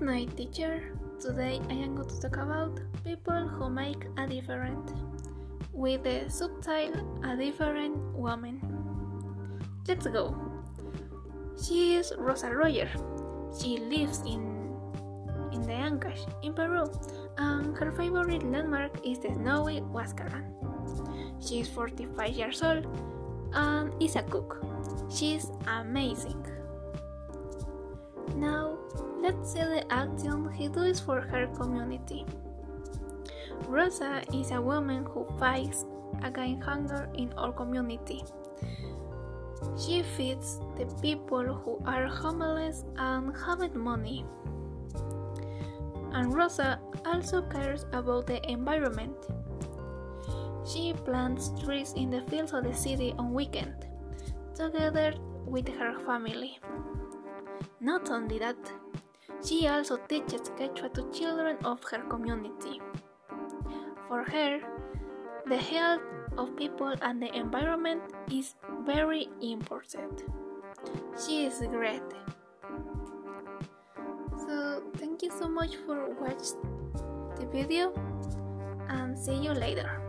night, teacher. Today I am going to talk about people who make a difference with the subtitle A Different Woman. Let's go. She is Rosa Royer. She lives in in the Ancash in Peru, and her favorite landmark is the snowy Huascarán. She is 45 years old and is a cook. She is amazing. Now, the action he does for her community. Rosa is a woman who fights against hunger in our community. She feeds the people who are homeless and haven't money. And Rosa also cares about the environment. She plants trees in the fields of the city on weekend, together with her family. Not only that, she also teaches Quechua to children of her community. For her, the health of people and the environment is very important. She is great. So, thank you so much for watching the video and see you later.